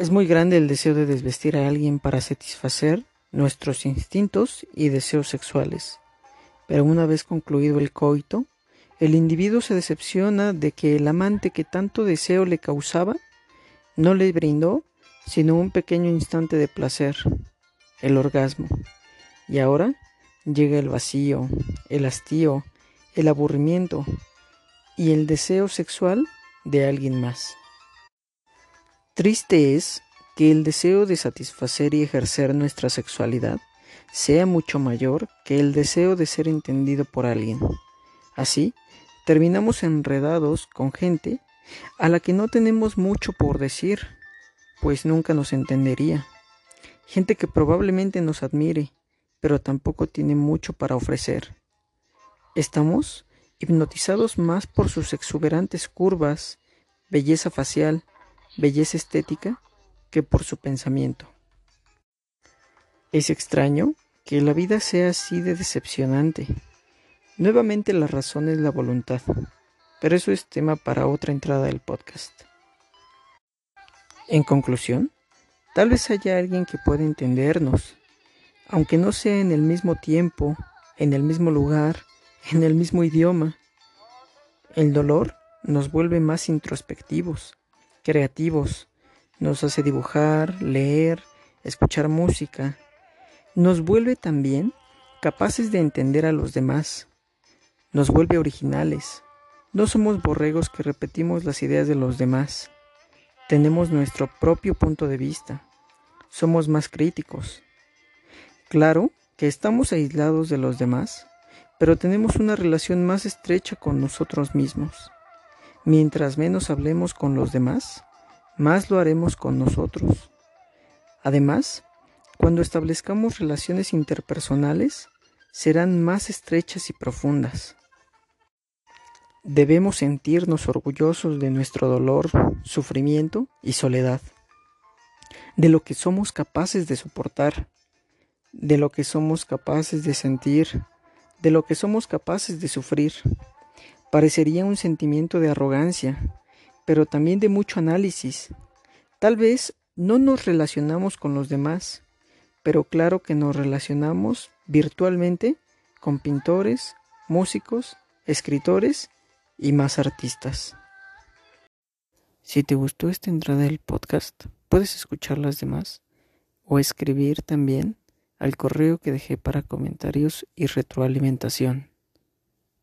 Es muy grande el deseo de desvestir a alguien para satisfacer nuestros instintos y deseos sexuales. Pero una vez concluido el coito, el individuo se decepciona de que el amante que tanto deseo le causaba no le brindó sino un pequeño instante de placer, el orgasmo. Y ahora llega el vacío, el hastío, el aburrimiento y el deseo sexual de alguien más. Triste es que el deseo de satisfacer y ejercer nuestra sexualidad sea mucho mayor que el deseo de ser entendido por alguien. Así, terminamos enredados con gente a la que no tenemos mucho por decir, pues nunca nos entendería. Gente que probablemente nos admire, pero tampoco tiene mucho para ofrecer. Estamos hipnotizados más por sus exuberantes curvas, belleza facial, belleza estética, que por su pensamiento. Es extraño que la vida sea así de decepcionante. Nuevamente la razón es la voluntad, pero eso es tema para otra entrada del podcast. En conclusión, tal vez haya alguien que pueda entendernos, aunque no sea en el mismo tiempo, en el mismo lugar, en el mismo idioma. El dolor nos vuelve más introspectivos, creativos, nos hace dibujar, leer, escuchar música, nos vuelve también capaces de entender a los demás, nos vuelve originales, no somos borregos que repetimos las ideas de los demás, tenemos nuestro propio punto de vista, somos más críticos. Claro que estamos aislados de los demás, pero tenemos una relación más estrecha con nosotros mismos. Mientras menos hablemos con los demás, más lo haremos con nosotros. Además, cuando establezcamos relaciones interpersonales, serán más estrechas y profundas. Debemos sentirnos orgullosos de nuestro dolor, sufrimiento y soledad, de lo que somos capaces de soportar, de lo que somos capaces de sentir, de lo que somos capaces de sufrir. Parecería un sentimiento de arrogancia, pero también de mucho análisis. Tal vez no nos relacionamos con los demás, pero claro que nos relacionamos virtualmente con pintores, músicos, escritores y más artistas. Si te gustó esta entrada del podcast, puedes escuchar las demás o escribir también al correo que dejé para comentarios y retroalimentación.